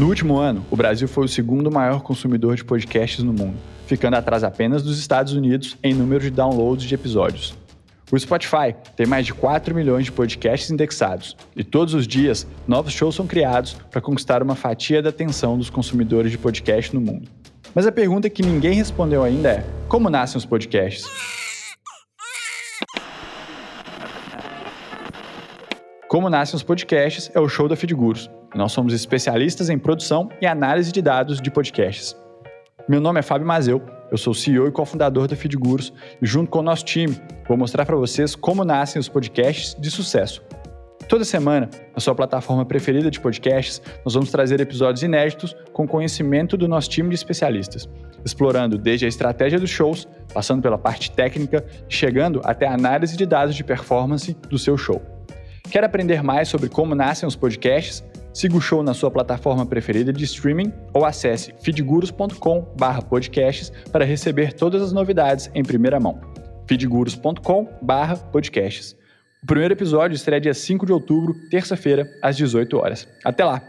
No último ano, o Brasil foi o segundo maior consumidor de podcasts no mundo, ficando atrás apenas dos Estados Unidos em número de downloads de episódios. O Spotify tem mais de 4 milhões de podcasts indexados, e todos os dias novos shows são criados para conquistar uma fatia da atenção dos consumidores de podcast no mundo. Mas a pergunta que ninguém respondeu ainda é: como nascem os podcasts? Como nascem os podcasts é o show da Feedgurus, nós somos especialistas em produção e análise de dados de podcasts. Meu nome é Fábio Mazeu, eu sou CEO e cofundador da Feedgurus e junto com o nosso time vou mostrar para vocês como nascem os podcasts de sucesso. Toda semana, na sua plataforma preferida de podcasts, nós vamos trazer episódios inéditos com conhecimento do nosso time de especialistas, explorando desde a estratégia dos shows, passando pela parte técnica e chegando até a análise de dados de performance do seu show. Quer aprender mais sobre como nascem os podcasts? Siga o show na sua plataforma preferida de streaming ou acesse feedgurus.com/podcasts para receber todas as novidades em primeira mão. feedgurus.com/podcasts. O primeiro episódio estreia dia 5 de outubro, terça-feira, às 18 horas. Até lá.